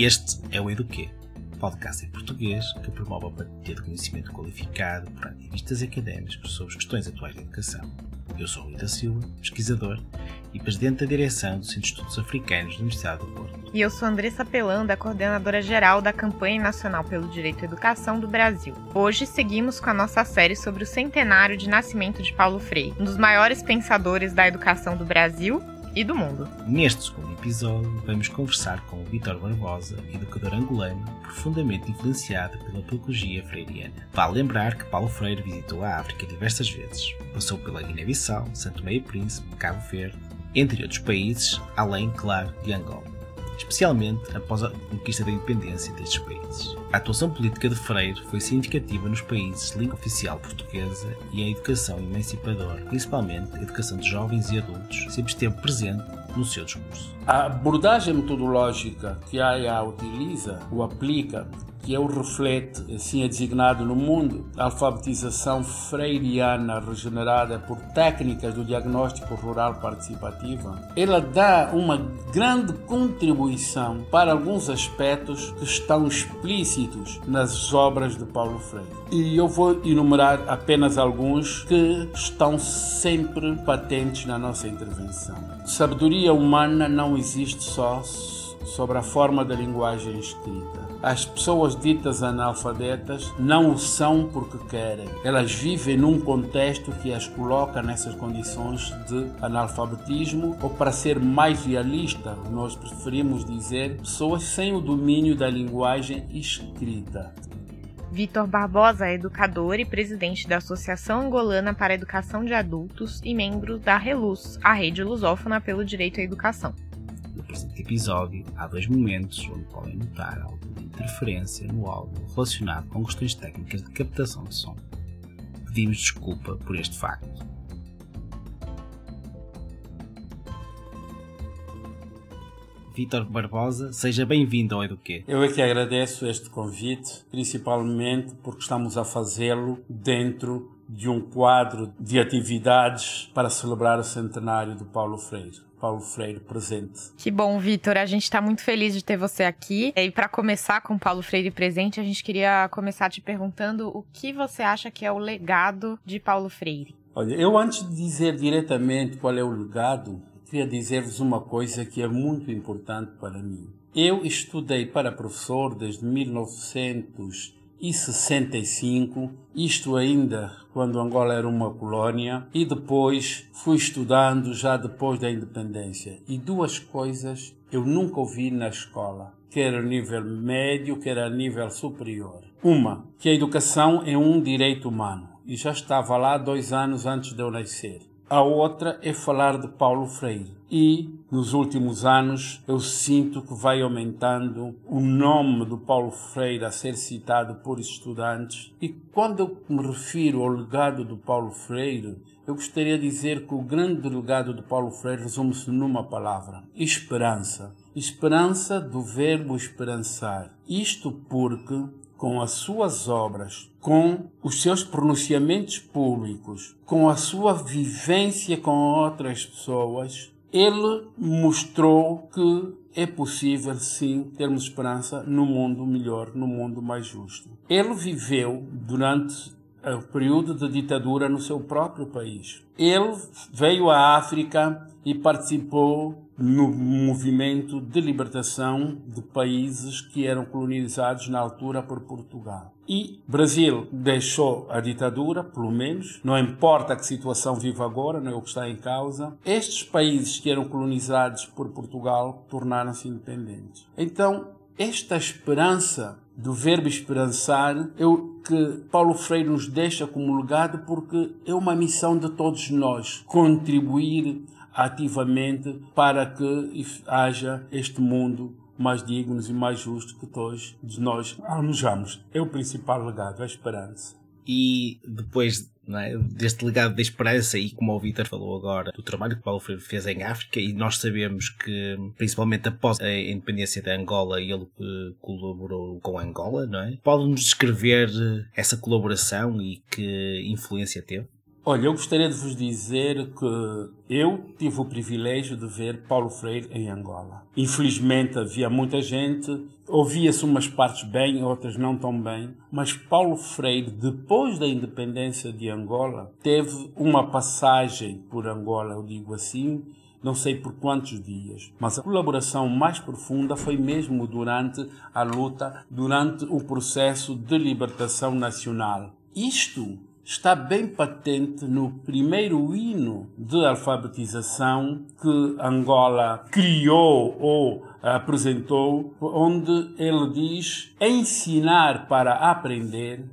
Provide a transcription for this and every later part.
Este é o Eduquê, podcast em português que promove a partilha de conhecimento qualificado por ativistas académicos sobre questões atuais da educação. Eu sou Rui da Silva, pesquisador e presidente da direção do Centro de Estudos Africanos da Universidade do Porto. E eu sou Andressa Pelanda, coordenadora geral da Campanha Nacional pelo Direito à Educação do Brasil. Hoje seguimos com a nossa série sobre o centenário de nascimento de Paulo Freire, um dos maiores pensadores da educação do Brasil e do mundo. Neste segundo episódio, vamos conversar com o Vítor Barbosa, educador angolano, profundamente influenciado pela pedagogia freiriana. Vale lembrar que Paulo Freire visitou a África diversas vezes. Passou pela Guiné-Bissau, Santo Meio Príncipe, Cabo Verde, entre outros países, além, claro, de Angola especialmente após a conquista da independência destes países. A atuação política de Freire foi significativa nos países de língua oficial portuguesa e a educação emancipadora, principalmente a educação de jovens e adultos, sempre esteve presente no seu discurso. A abordagem metodológica que a AIA utiliza ou aplica que é o reflete, assim é designado no mundo, a alfabetização freiriana regenerada por técnicas do diagnóstico rural participativa, ela dá uma grande contribuição para alguns aspectos que estão explícitos nas obras de Paulo Freire. E eu vou enumerar apenas alguns que estão sempre patentes na nossa intervenção. Sabedoria humana não existe só sobre a forma da linguagem escrita as pessoas ditas analfabetas não o são porque querem. Elas vivem num contexto que as coloca nessas condições de analfabetismo, ou para ser mais realista, nós preferimos dizer pessoas sem o domínio da linguagem escrita. Vitor Barbosa é educador e presidente da Associação Angolana para a Educação de Adultos e membro da RELUZ, a rede lusófona pelo direito à educação. Presente episódio, há dois momentos onde podem notar algo interferência no áudio relacionado com questões técnicas de captação de som. Pedimos desculpa por este facto. Vítor Barbosa, seja bem-vindo ao Eduquê. Eu é que agradeço este convite, principalmente porque estamos a fazê-lo dentro de um quadro de atividades para celebrar o centenário do Paulo Freire. Paulo Freire presente. Que bom, Vitor. A gente está muito feliz de ter você aqui. E para começar com Paulo Freire presente, a gente queria começar te perguntando o que você acha que é o legado de Paulo Freire. Olha, eu antes de dizer diretamente qual é o legado, queria dizer-vos uma coisa que é muito importante para mim. Eu estudei para professor desde 1900 e 65, isto ainda quando Angola era uma colônia, e depois fui estudando já depois da independência. E duas coisas eu nunca ouvi na escola, quer a nível médio, quer a nível superior. Uma, que a educação é um direito humano, e já estava lá dois anos antes de eu nascer. A outra é falar de Paulo Freire. E nos últimos anos eu sinto que vai aumentando o nome do Paulo Freire a ser citado por estudantes. E quando eu me refiro ao legado do Paulo Freire, eu gostaria de dizer que o grande legado do Paulo Freire resume-se numa palavra: esperança. Esperança do verbo esperançar. Isto porque com as suas obras, com os seus pronunciamentos públicos, com a sua vivência com outras pessoas, ele mostrou que é possível sim termos esperança no mundo melhor, no mundo mais justo. Ele viveu durante o período de ditadura no seu próprio país. Ele veio à África e participou no movimento de libertação de países que eram colonizados na altura por Portugal. E Brasil deixou a ditadura, pelo menos, não importa que situação vive agora, não é o que está em causa. Estes países que eram colonizados por Portugal tornaram-se independentes. Então, esta esperança do verbo esperançar é o que Paulo Freire nos deixa como legado porque é uma missão de todos nós contribuir ativamente para que haja este mundo mais digno e mais justo que todos nós almejamos. É o principal legado, a esperança. E depois é? deste legado da esperança e como o Vitor falou agora do trabalho que Paulo Freire fez em África e nós sabemos que principalmente após a independência da Angola ele eh, colaborou com Angola, não é? Pode-nos descrever essa colaboração e que influência teve? Olha, eu gostaria de vos dizer que eu tive o privilégio de ver Paulo Freire em Angola. Infelizmente havia muita gente, ouvia-se umas partes bem, outras não tão bem, mas Paulo Freire, depois da independência de Angola, teve uma passagem por Angola, eu digo assim, não sei por quantos dias, mas a colaboração mais profunda foi mesmo durante a luta, durante o processo de libertação nacional. Isto está bem patente no primeiro hino de alfabetização que Angola criou ou apresentou, onde ele diz: ensinar para aprender,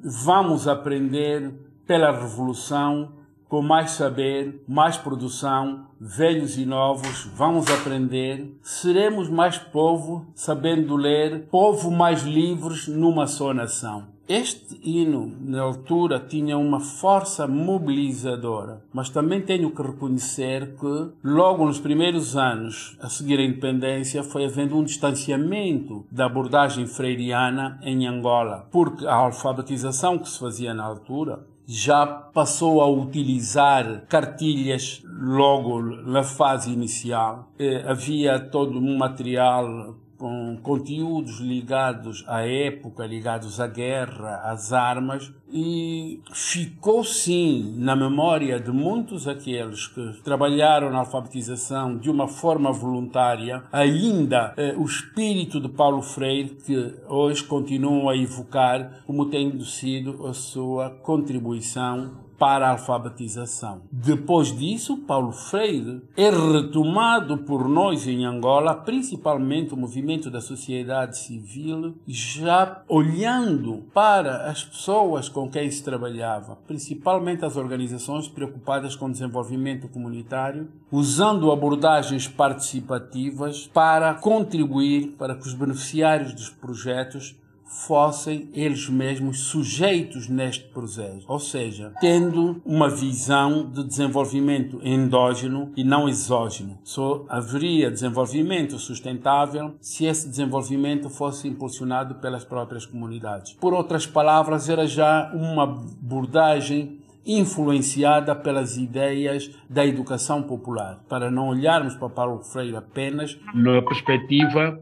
vamos aprender pela revolução com mais saber, mais produção, velhos e novos, vamos aprender, seremos mais povo, sabendo ler, povo mais livres numa só nação. Este hino, na altura, tinha uma força mobilizadora, mas também tenho que reconhecer que, logo nos primeiros anos a seguir a independência, foi havendo um distanciamento da abordagem freiriana em Angola, porque a alfabetização que se fazia na altura já passou a utilizar cartilhas logo na fase inicial. Eh, havia todo um material com conteúdos ligados à época, ligados à guerra, às armas, e ficou sim na memória de muitos aqueles que trabalharam na alfabetização de uma forma voluntária, ainda eh, o espírito de Paulo Freire, que hoje continuam a evocar como tendo sido a sua contribuição para a alfabetização. Depois disso, Paulo Freire é retomado por nós em Angola, principalmente o movimento da sociedade civil, já olhando para as pessoas com quem se trabalhava, principalmente as organizações preocupadas com o desenvolvimento comunitário, usando abordagens participativas para contribuir para que os beneficiários dos projetos fossem eles mesmos sujeitos neste processo, ou seja, tendo uma visão de desenvolvimento endógeno e não exógeno. Só haveria desenvolvimento sustentável se esse desenvolvimento fosse impulsionado pelas próprias comunidades. Por outras palavras, era já uma abordagem influenciada pelas ideias da educação popular, para não olharmos para Paulo Freire apenas na perspectiva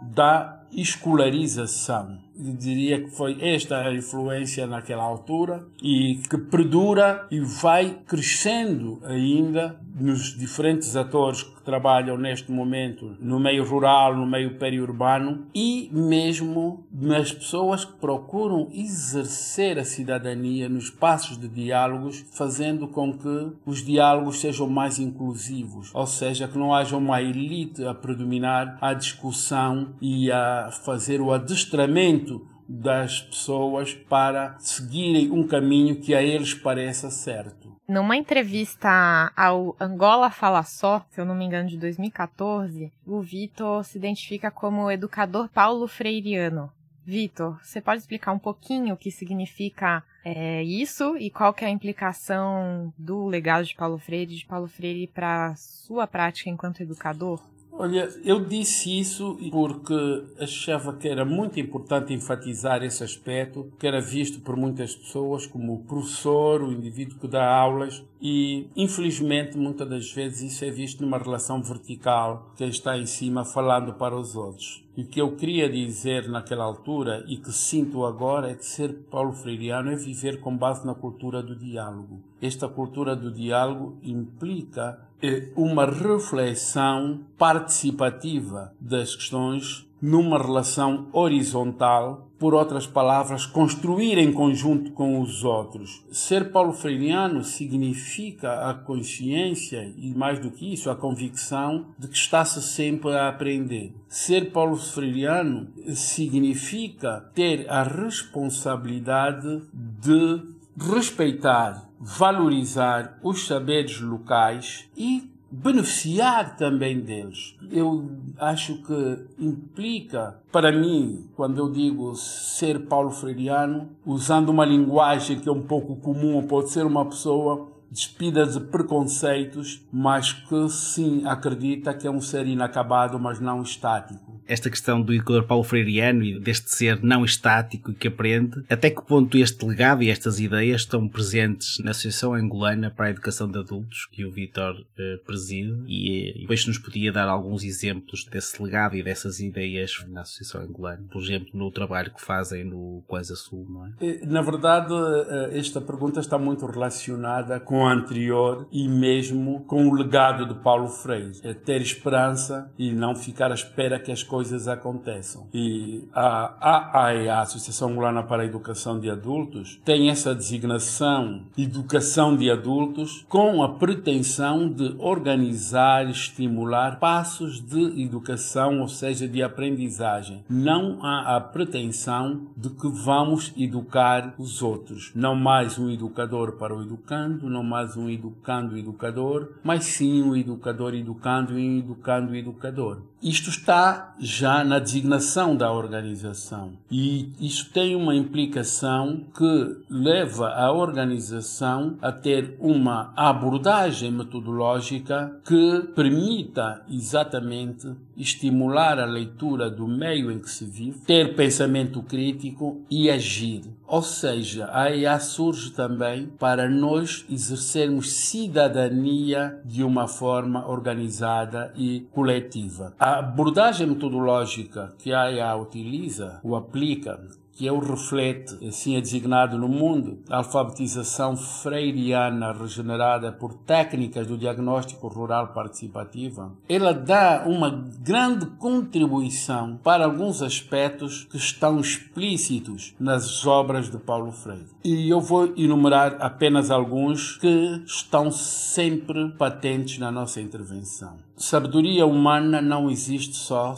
da escolarização diria que foi esta a influência naquela altura e que perdura e vai crescendo ainda nos diferentes atores que trabalham neste momento no meio rural, no meio periurbano e mesmo nas pessoas que procuram exercer a cidadania nos passos de diálogos, fazendo com que os diálogos sejam mais inclusivos, ou seja, que não haja uma elite a predominar a discussão e a fazer o adestramento das pessoas para seguirem um caminho que a eles pareça certo. Numa entrevista ao Angola Fala Só, se eu não me engano, de 2014, o Vitor se identifica como educador Paulo Freiriano. Vitor, você pode explicar um pouquinho o que significa é, isso e qual que é a implicação do legado de Paulo Freire, de Paulo Freire para sua prática enquanto educador? Olha, eu disse isso porque achava que era muito importante enfatizar esse aspecto, que era visto por muitas pessoas como o professor, o indivíduo que dá aulas, e infelizmente muitas das vezes isso é visto numa relação vertical, quem está em cima falando para os outros. E o que eu queria dizer naquela altura e que sinto agora é que ser Paulo Freireano é viver com base na cultura do diálogo. Esta cultura do diálogo implica uma reflexão participativa das questões numa relação horizontal, por outras palavras, construir em conjunto com os outros. Ser paulo freiriano significa a consciência e, mais do que isso, a convicção de que está-se sempre a aprender. Ser paulo freiriano significa ter a responsabilidade de respeitar, valorizar os saberes locais e beneficiar também deles. Eu acho que implica, para mim, quando eu digo ser Paulo Freiriano, usando uma linguagem que é um pouco comum, pode ser uma pessoa despida de preconceitos, mas que sim acredita que é um ser inacabado, mas não estático esta questão do educador Paulo Freireano e deste ser não estático que aprende, até que ponto este legado e estas ideias estão presentes na Associação Angolana para a Educação de Adultos, que o Vitor uh, preside, e, e depois nos podia dar alguns exemplos desse legado e dessas ideias na Associação Angolana, por exemplo, no trabalho que fazem no Coisa Sul, não é? Eh, na verdade, eh, esta pergunta está muito relacionada com a anterior e mesmo com o legado de Paulo Freire. É ter esperança e não ficar à espera que as coisas aconteçam. E a AAE, a Associação Angolana para a Educação de Adultos, tem essa designação Educação de Adultos com a pretensão de organizar e estimular passos de educação, ou seja, de aprendizagem. Não há a pretensão de que vamos educar os outros. Não mais um educador para o educando, não mais um educando educador, mas sim um educador educando e um educando educador. Isto está já na designação da organização e isso tem uma implicação que leva a organização a ter uma abordagem metodológica que permita exatamente estimular a leitura do meio em que se vive, ter pensamento crítico e agir. Ou seja, a EA surge também para nós exercermos cidadania de uma forma organizada e coletiva. A abordagem metodológica que a EA utiliza ou aplica que é o reflete, assim é designado no mundo, a alfabetização freiriana regenerada por técnicas do diagnóstico rural participativa, ela dá uma grande contribuição para alguns aspectos que estão explícitos nas obras de Paulo Freire. E eu vou enumerar apenas alguns que estão sempre patentes na nossa intervenção. Sabedoria humana não existe só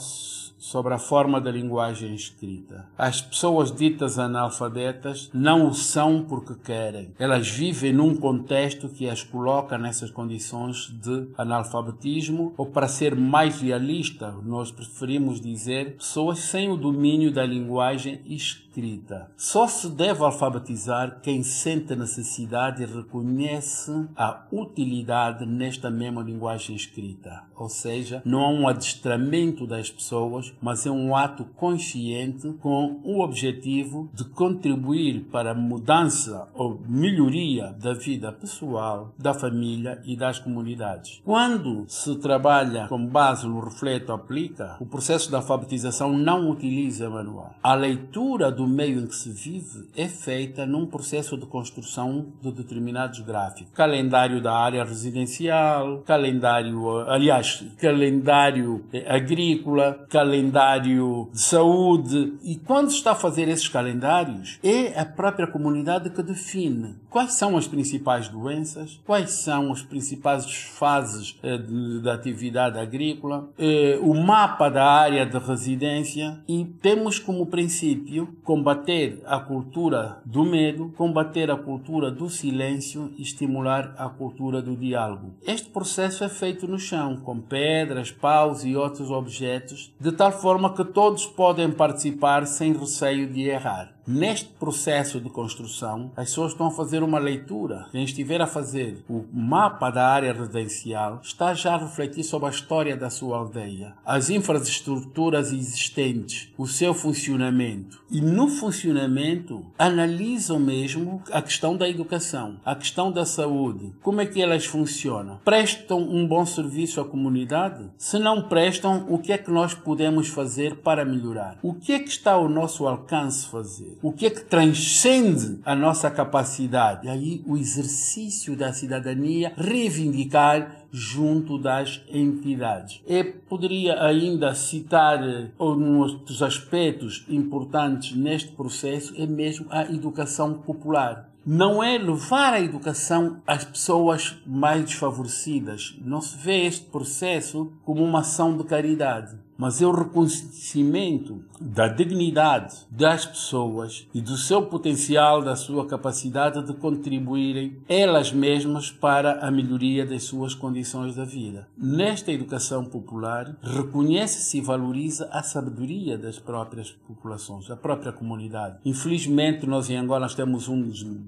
sobre a forma da linguagem escrita. As pessoas ditas analfabetas não o são porque querem. Elas vivem num contexto que as coloca nessas condições de analfabetismo, ou para ser mais realista, nós preferimos dizer pessoas sem o domínio da linguagem escrita escrita. Só se deve alfabetizar quem sente a necessidade e reconhece a utilidade nesta mesma linguagem escrita. Ou seja, não há um adestramento das pessoas, mas é um ato consciente com o objetivo de contribuir para a mudança ou melhoria da vida pessoal, da família e das comunidades. Quando se trabalha com base no refleto aplica, o processo da alfabetização não utiliza manual. A leitura do do meio em que se vive é feita num processo de construção de determinados gráficos. Calendário da área residencial, calendário, aliás, calendário agrícola, calendário de saúde. E quando se está a fazer esses calendários, é a própria comunidade que define quais são as principais doenças, quais são as principais fases eh, da atividade agrícola, eh, o mapa da área de residência e temos como princípio combater a cultura do medo, combater a cultura do silêncio e estimular a cultura do diálogo. Este processo é feito no chão, com pedras, paus e outros objetos, de tal forma que todos podem participar sem receio de errar. Neste processo de construção, as pessoas estão a fazer uma leitura. Quem estiver a fazer o mapa da área residencial está já a refletir sobre a história da sua aldeia, as infraestruturas existentes, o seu funcionamento. E no funcionamento, analisam mesmo a questão da educação, a questão da saúde, como é que elas funcionam. Prestam um bom serviço à comunidade? Se não prestam, o que é que nós podemos fazer para melhorar? O que é que está ao nosso alcance fazer? O que é que transcende a nossa capacidade? E aí o exercício da cidadania reivindicar junto das entidades. Eu poderia ainda citar outros aspectos importantes neste processo, é mesmo a educação popular não é levar a educação às pessoas mais desfavorecidas. Não se vê este processo como uma ação de caridade mas é o reconhecimento da dignidade das pessoas e do seu potencial, da sua capacidade de contribuírem elas mesmas para a melhoria das suas condições da vida. Nesta educação popular, reconhece-se e valoriza a sabedoria das próprias populações, da própria comunidade. Infelizmente, nós em Angola temos um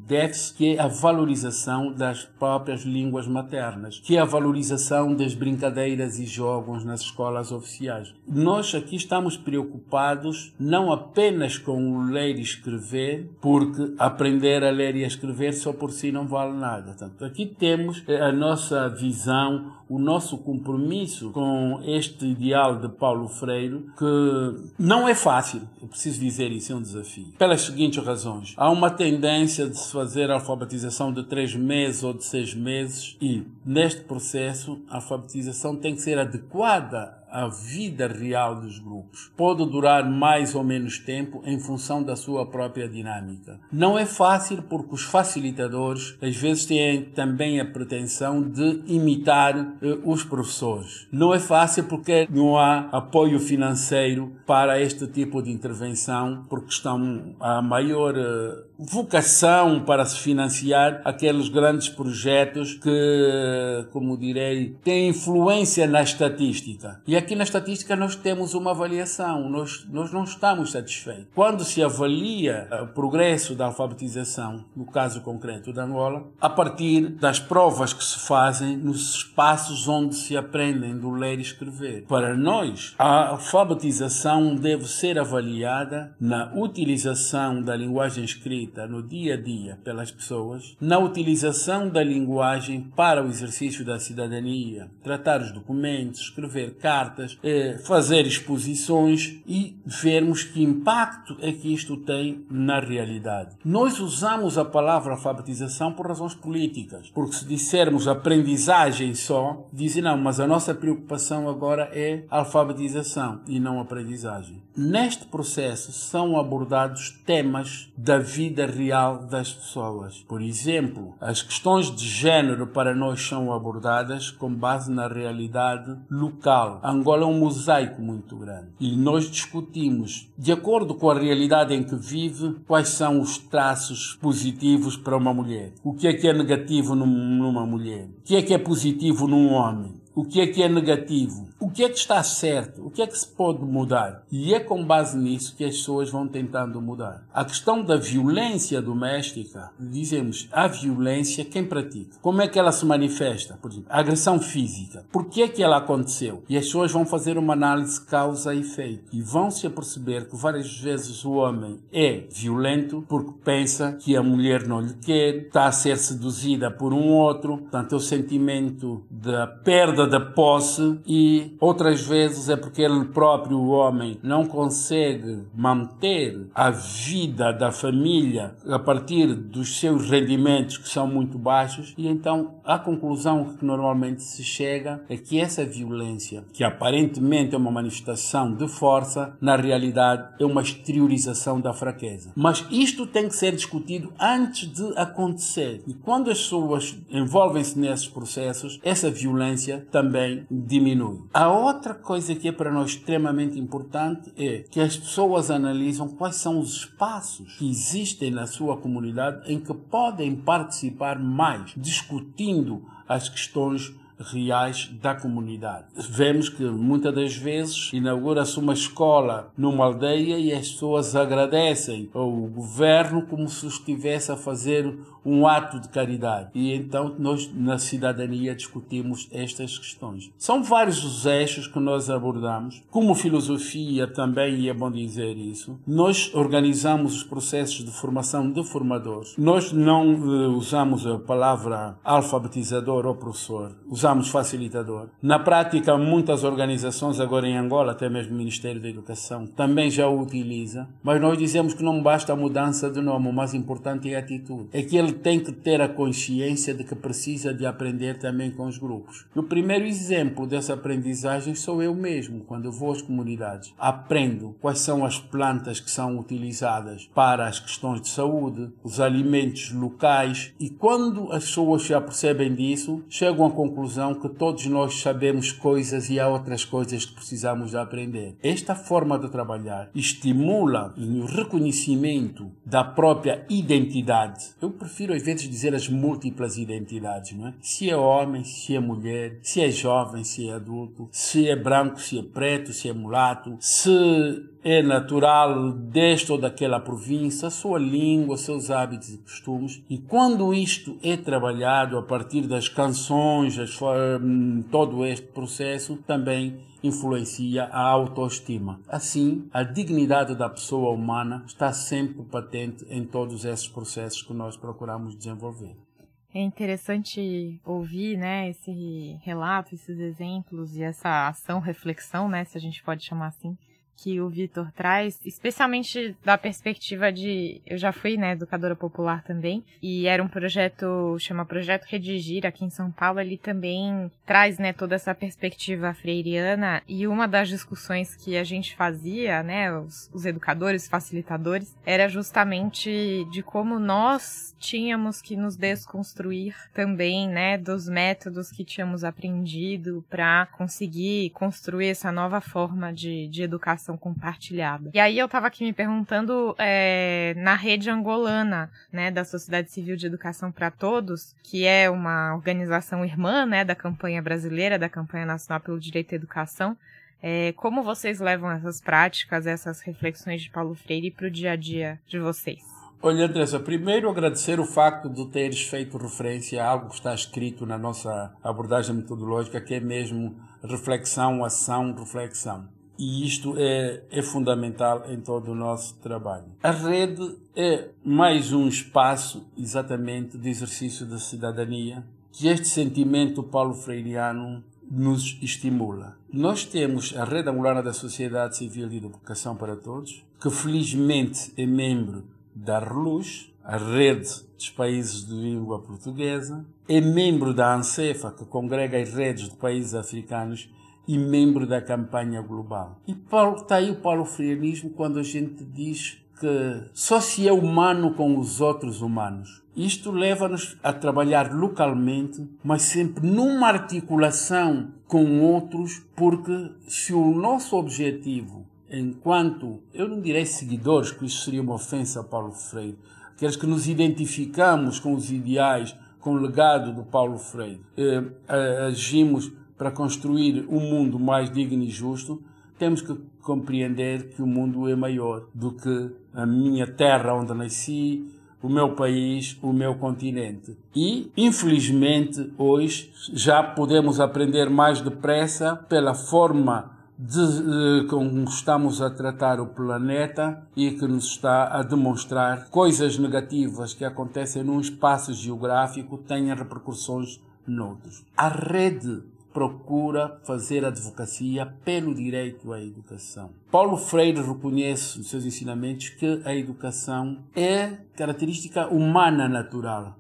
déficit que é a valorização das próprias línguas maternas, que é a valorização das brincadeiras e jogos nas escolas oficiais. Nós aqui estamos preocupados não apenas com ler e escrever, porque aprender a ler e a escrever só por si não vale nada. Portanto, aqui temos a nossa visão, o nosso compromisso com este ideal de Paulo Freire, que não é fácil, eu preciso dizer isso, é um desafio. Pelas seguintes razões. Há uma tendência de se fazer a alfabetização de três meses ou de seis meses e, neste processo, a alfabetização tem que ser adequada a vida real dos grupos. Pode durar mais ou menos tempo em função da sua própria dinâmica. Não é fácil porque os facilitadores às vezes têm também a pretensão de imitar eh, os professores. Não é fácil porque não há apoio financeiro para este tipo de intervenção, porque estão a maior eh, vocação para se financiar aqueles grandes projetos que, como direi, têm influência na estatística. E aqui na estatística nós temos uma avaliação, nós, nós não estamos satisfeitos. Quando se avalia o progresso da alfabetização, no caso concreto da Angola, a partir das provas que se fazem nos espaços onde se aprendem do ler e escrever. Para nós, a alfabetização deve ser avaliada na utilização da linguagem escrita no dia a dia pelas pessoas, na utilização da linguagem para o exercício da cidadania, tratar os documentos, escrever cartas eh, fazer exposições e vermos que impacto é que isto tem na realidade. Nós usamos a palavra alfabetização por razões políticas, porque se dissermos aprendizagem só, dizem não, mas a nossa preocupação agora é alfabetização e não aprendizagem. Neste processo são abordados temas da vida real das pessoas. Por exemplo, as questões de género para nós são abordadas com base na realidade local. Angola é um mosaico muito grande e nós discutimos, de acordo com a realidade em que vive, quais são os traços positivos para uma mulher. O que é que é negativo numa mulher? O que é que é positivo num homem? O que é que é negativo? O que é que está certo? O que é que se pode mudar? E é com base nisso que as pessoas vão tentando mudar. A questão da violência doméstica, dizemos, a violência, quem pratica? Como é que ela se manifesta? Por exemplo, a agressão física. Por que é que ela aconteceu? E as pessoas vão fazer uma análise causa e efeito. E vão se aperceber que várias vezes o homem é violento porque pensa que a mulher não lhe quer, está a ser seduzida por um outro, portanto, é o sentimento da perda da posse e outras vezes é porque ele próprio, o homem, não consegue manter a vida da família a partir dos seus rendimentos que são muito baixos e então a conclusão que normalmente se chega é que essa violência, que aparentemente é uma manifestação de força, na realidade é uma exteriorização da fraqueza. Mas isto tem que ser discutido antes de acontecer. E quando as pessoas envolvem-se nesses processos, essa violência também diminui. A outra coisa que é para nós extremamente importante é que as pessoas analisam quais são os espaços que existem na sua comunidade em que podem participar mais, discutindo as questões reais da comunidade. Vemos que muitas das vezes inaugura-se uma escola numa aldeia e as pessoas agradecem ao governo como se estivesse a fazer um ato de caridade. E então nós na cidadania discutimos estas questões. São vários os eixos que nós abordamos. Como filosofia também, e é bom dizer isso, nós organizamos os processos de formação de formadores. Nós não uh, usamos a palavra alfabetizador ou professor, usamos facilitador. Na prática, muitas organizações agora em Angola, até mesmo o Ministério da Educação, também já o utiliza, mas nós dizemos que não basta a mudança de nome, o mais importante é a atitude. É que ele ele tem que ter a consciência de que precisa de aprender também com os grupos. O primeiro exemplo dessa aprendizagem sou eu mesmo, quando vou às comunidades. Aprendo quais são as plantas que são utilizadas para as questões de saúde, os alimentos locais e quando as pessoas já percebem disso, chegam à conclusão que todos nós sabemos coisas e há outras coisas que precisamos de aprender. Esta forma de trabalhar estimula o reconhecimento da própria identidade. Eu prefiro às vezes dizer as múltiplas identidades, não é? Se é homem, se é mulher, se é jovem, se é adulto, se é branco, se é preto, se é mulato, se é natural desta ou daquela província, sua língua, seus hábitos e costumes. E quando isto é trabalhado a partir das canções, hum, todo este processo também influencia a autoestima. Assim, a dignidade da pessoa humana está sempre patente em todos esses processos que nós procuramos desenvolver. É interessante ouvir, né, esse relato, esses exemplos e essa ação reflexão, né, se a gente pode chamar assim, que o Vitor traz, especialmente da perspectiva de. Eu já fui, né, educadora popular também, e era um projeto, chama Projeto Redigir, aqui em São Paulo. Ele também traz, né, toda essa perspectiva freiriana, e uma das discussões que a gente fazia, né, os, os educadores, facilitadores, era justamente de como nós tínhamos que nos desconstruir também, né, dos métodos que tínhamos aprendido para conseguir construir essa nova forma de, de educação compartilhada. E aí eu estava aqui me perguntando é, na rede angolana, né, da Sociedade Civil de Educação para Todos, que é uma organização irmã, né, da campanha brasileira, da campanha nacional pelo direito à educação. É, como vocês levam essas práticas, essas reflexões de Paulo Freire para o dia a dia de vocês? Olha, Andressa, primeiro agradecer o facto de teres feito referência a algo que está escrito na nossa abordagem metodológica, que é mesmo reflexão, ação, reflexão. E isto é, é fundamental em todo o nosso trabalho. A rede é mais um espaço, exatamente, de exercício da cidadania, que este sentimento paulo-freiriano nos estimula. Nós temos a Rede Angolana da Sociedade Civil de Educação para Todos, que felizmente é membro da RLUS, a rede dos países de língua portuguesa, é membro da ANCEFA, que congrega as redes de países africanos e membro da campanha global. E Paulo, está aí o Paulo Freirismo quando a gente diz que só se é humano com os outros humanos. Isto leva-nos a trabalhar localmente, mas sempre numa articulação com outros, porque se o nosso objetivo, enquanto, eu não direi seguidores, que isso seria uma ofensa a Paulo Freire, aqueles que nos identificamos com os ideais, com o legado do Paulo Freire, eh, agimos para construir um mundo mais digno e justo, temos que compreender que o mundo é maior do que a minha terra onde nasci, o meu país, o meu continente. E, infelizmente, hoje já podemos aprender mais depressa pela forma de, de, como estamos a tratar o planeta e que nos está a demonstrar coisas negativas que acontecem num espaço geográfico têm repercussões noutros. A rede procura fazer advocacia pelo direito à educação. Paulo Freire reconhece nos seus ensinamentos que a educação é característica humana natural.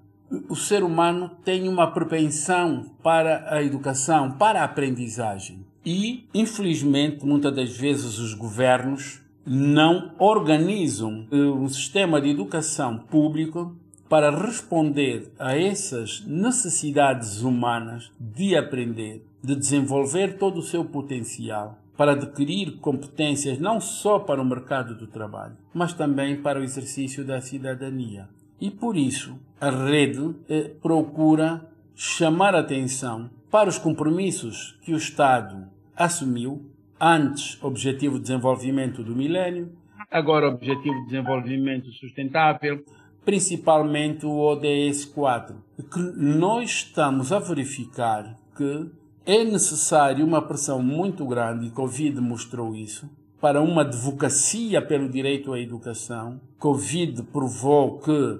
O ser humano tem uma propensão para a educação, para a aprendizagem. E, infelizmente, muitas das vezes os governos não organizam eh, um sistema de educação público para responder a essas necessidades humanas de aprender, de desenvolver todo o seu potencial, para adquirir competências não só para o mercado do trabalho, mas também para o exercício da cidadania. E por isso, a rede eh, procura chamar atenção para os compromissos que o Estado assumiu, antes Objetivo de Desenvolvimento do Milênio, agora Objetivo de Desenvolvimento Sustentável, principalmente o ODS 4, que nós estamos a verificar que é necessário uma pressão muito grande, e Covid mostrou isso, para uma advocacia pelo direito à educação. Covid provou que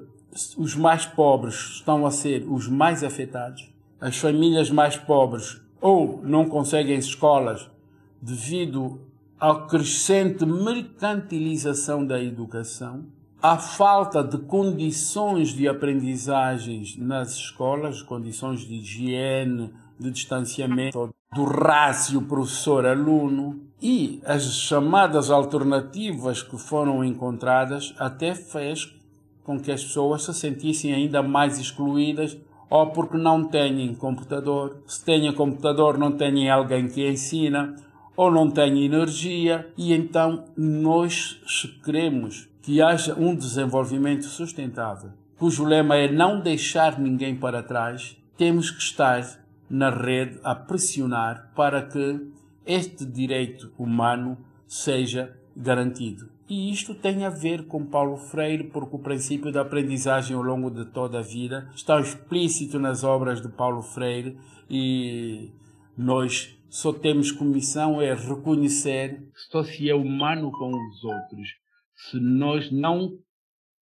os mais pobres estão a ser os mais afetados. As famílias mais pobres ou não conseguem escolas devido à crescente mercantilização da educação a falta de condições de aprendizagens nas escolas, condições de higiene, de distanciamento, do rácio professor-aluno e as chamadas alternativas que foram encontradas até fez com que as pessoas se sentissem ainda mais excluídas ou porque não têm computador, se têm computador não têm alguém que ensina, ou não têm energia, e então nós queremos que haja um desenvolvimento sustentável, cujo lema é não deixar ninguém para trás, temos que estar na rede a pressionar para que este direito humano seja garantido. E isto tem a ver com Paulo Freire, porque o princípio da aprendizagem ao longo de toda a vida está explícito nas obras de Paulo Freire e nós só temos comissão é reconhecer só se é humano com os outros. Se nós não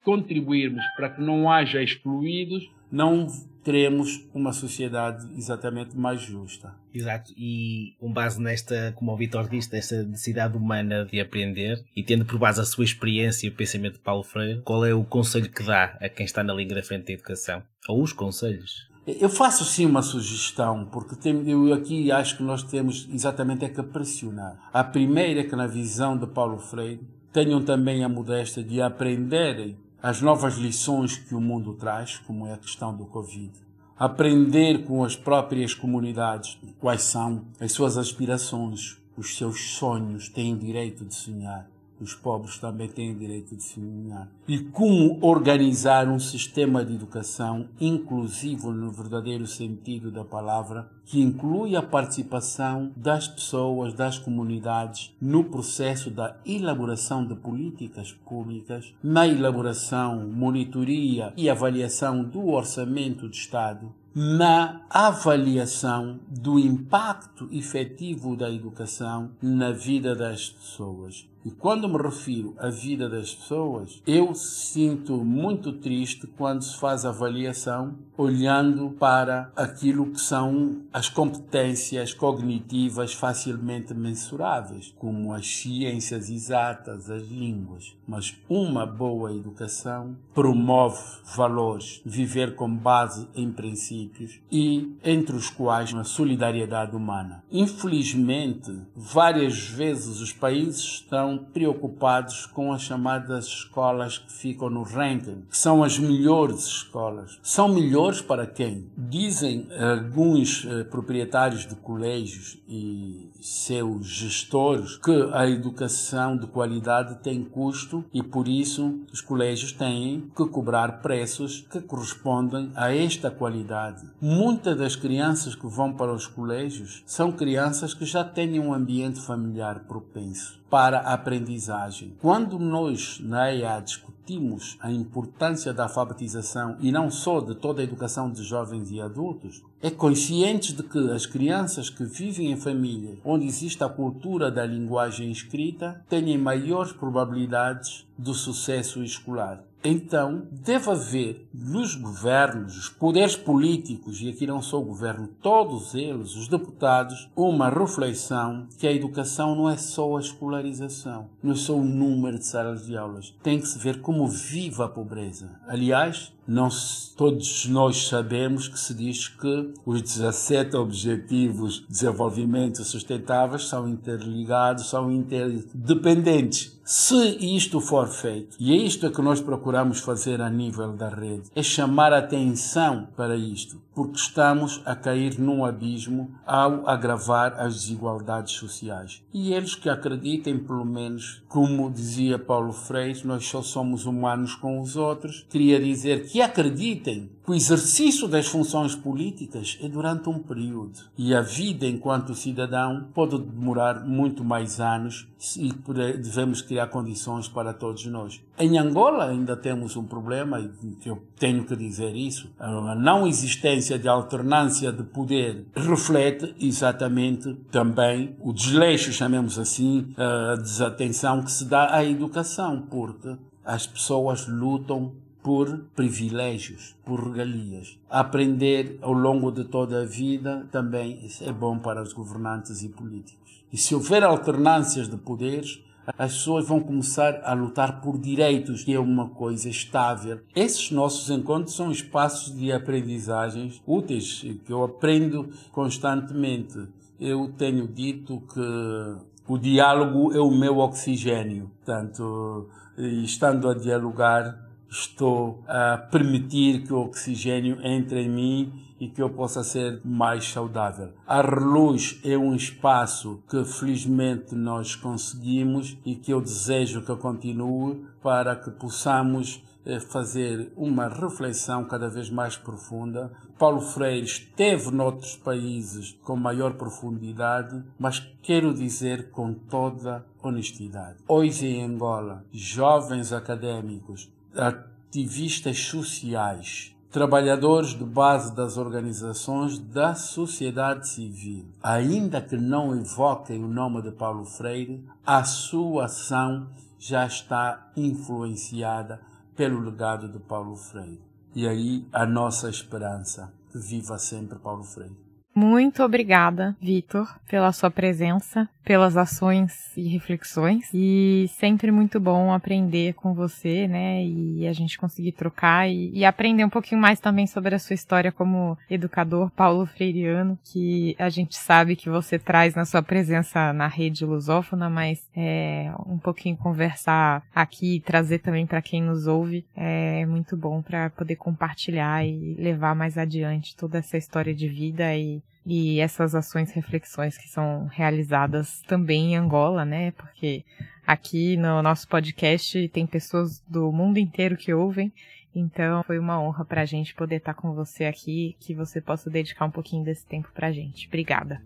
contribuirmos para que não haja excluídos, não teremos uma sociedade exatamente mais justa. Exato, e com base nesta, como o Vitor disse, nesta necessidade humana de aprender e tendo por base a sua experiência e o pensamento de Paulo Freire, qual é o conselho que dá a quem está na linha da frente da educação? Ou os conselhos? Eu faço sim uma sugestão, porque tem, eu aqui acho que nós temos exatamente é que pressionar. A primeira é que na visão de Paulo Freire tenham também a modéstia de aprenderem as novas lições que o mundo traz, como é a questão do Covid. Aprender com as próprias comunidades quais são as suas aspirações, os seus sonhos, têm direito de sonhar os pobres também têm direito de se iluminar. E como organizar um sistema de educação inclusivo no verdadeiro sentido da palavra, que inclui a participação das pessoas, das comunidades no processo da elaboração de políticas públicas, na elaboração, monitoria e avaliação do orçamento de Estado, na avaliação do impacto efetivo da educação na vida das pessoas. E quando me refiro à vida das pessoas, eu sinto muito triste quando se faz avaliação olhando para aquilo que são as competências cognitivas facilmente mensuráveis, como as ciências exatas, as línguas. Mas uma boa educação promove valores, viver com base em princípios e entre os quais a solidariedade humana. Infelizmente, várias vezes os países estão preocupados com as chamadas escolas que ficam no ranking, que são as melhores escolas. São melhores para quem? Dizem alguns eh, proprietários de colégios e seus gestores que a educação de qualidade tem custo e por isso os colégios têm que cobrar preços que correspondem a esta qualidade. Muitas das crianças que vão para os colégios são crianças que já têm um ambiente familiar propenso para a aprendizagem. Quando nós na EA discutimos a importância da alfabetização e não só de toda a educação de jovens e adultos, é consciente de que as crianças que vivem em famílias onde existe a cultura da linguagem escrita têm maiores probabilidades do sucesso escolar. Então, deve haver nos governos, os poderes políticos, e aqui não só o governo, todos eles, os deputados, uma reflexão que a educação não é só a escolarização, não é só o número de salas de aulas. Tem que se ver como vive a pobreza. Aliás, não todos nós sabemos que se diz que os 17 Objetivos de Desenvolvimento Sustentáveis são interligados, são interdependentes. Se isto for feito, e é isto que nós procuramos fazer a nível da rede, é chamar atenção para isto, porque estamos a cair num abismo ao agravar as desigualdades sociais. E eles que acreditem, pelo menos, como dizia Paulo Freire, nós só somos humanos com os outros, queria dizer que acreditem que o exercício das funções políticas é durante um período e a vida enquanto cidadão pode demorar muito mais anos e devemos criar condições para todos nós. Em Angola ainda temos um problema, e eu tenho que dizer isso, a não existência de alternância de poder reflete exatamente também o desleixo, chamemos assim, a desatenção que se dá à educação, porque as pessoas lutam por privilégios, por regalias. Aprender ao longo de toda a vida também é bom para os governantes e políticos. E se houver alternâncias de poderes, as pessoas vão começar a lutar por direitos, que é uma coisa estável. Esses nossos encontros são espaços de aprendizagens úteis, que eu aprendo constantemente. Eu tenho dito que o diálogo é o meu oxigênio. Portanto, estando a dialogar, estou a permitir que o oxigênio entre em mim e que eu possa ser mais saudável. A Reluz é um espaço que felizmente nós conseguimos e que eu desejo que continue para que possamos eh, fazer uma reflexão cada vez mais profunda. Paulo Freire esteve noutros países com maior profundidade, mas quero dizer com toda honestidade. Hoje em Angola, jovens académicos, ativistas sociais, trabalhadores de base das organizações da sociedade civil, ainda que não evoquem o nome de Paulo Freire, a sua ação já está influenciada pelo legado de Paulo Freire. E aí a nossa esperança. Viva sempre Paulo Freire. Muito obrigada, Vitor, pela sua presença, pelas ações e reflexões. E sempre muito bom aprender com você, né? E a gente conseguir trocar e, e aprender um pouquinho mais também sobre a sua história como educador Paulo Freiriano, que a gente sabe que você traz na sua presença na rede lusófona, mas é um pouquinho conversar aqui e trazer também para quem nos ouve é muito bom para poder compartilhar e levar mais adiante toda essa história de vida e e essas ações, reflexões que são realizadas também em Angola, né? Porque aqui no nosso podcast tem pessoas do mundo inteiro que ouvem. Então foi uma honra para a gente poder estar com você aqui, que você possa dedicar um pouquinho desse tempo para a gente. Obrigada.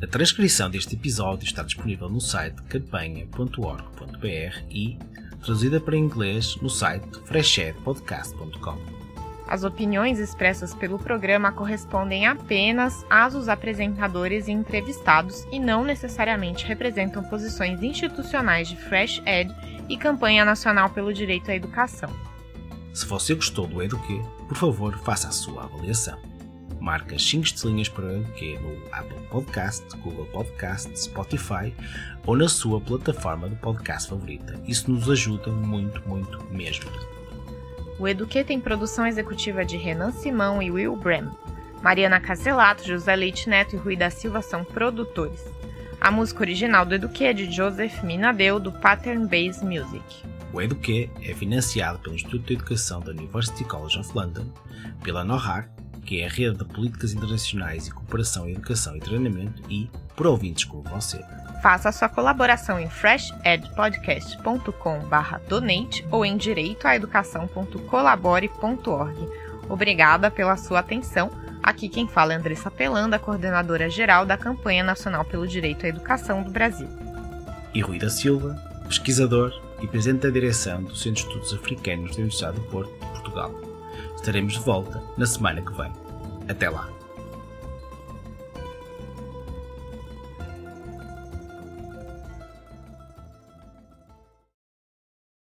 A transcrição deste episódio está disponível no site campanha.org.br e traduzida para inglês no site freshedpodcast.com. As opiniões expressas pelo programa correspondem apenas às dos apresentadores e entrevistados e não necessariamente representam posições institucionais de Fresh Ed e Campanha Nacional pelo Direito à Educação. Se você gostou do Eduque, por favor, faça a sua avaliação. Marque as 5 estrelinhas para o Eduque no Apple Podcast, Google Podcast, Spotify ou na sua plataforma de podcast favorita. Isso nos ajuda muito, muito mesmo. O Eduque tem produção executiva de Renan Simão e Will Bram. Mariana Caselato, José Leite Neto e Rui da Silva são produtores. A música original do Eduque é de Joseph Minadeu, do Pattern Based Music. O Eduque é financiado pelo Instituto de Educação da University College of London, pela NORAC, que é a rede de políticas internacionais e cooperação em educação e treinamento, e por ouvintes como você. Faça sua colaboração em freshedpodcast.com/donate ou em direitoaeducação.colabore.org. Obrigada pela sua atenção. Aqui quem fala é Andressa Pelanda, coordenadora geral da Campanha Nacional pelo Direito à Educação do Brasil. E Rui da Silva, pesquisador e presidente da direção do Centro de Estudos Africanos da Universidade do Porto, de Portugal. Estaremos de volta na semana que vem. Até lá!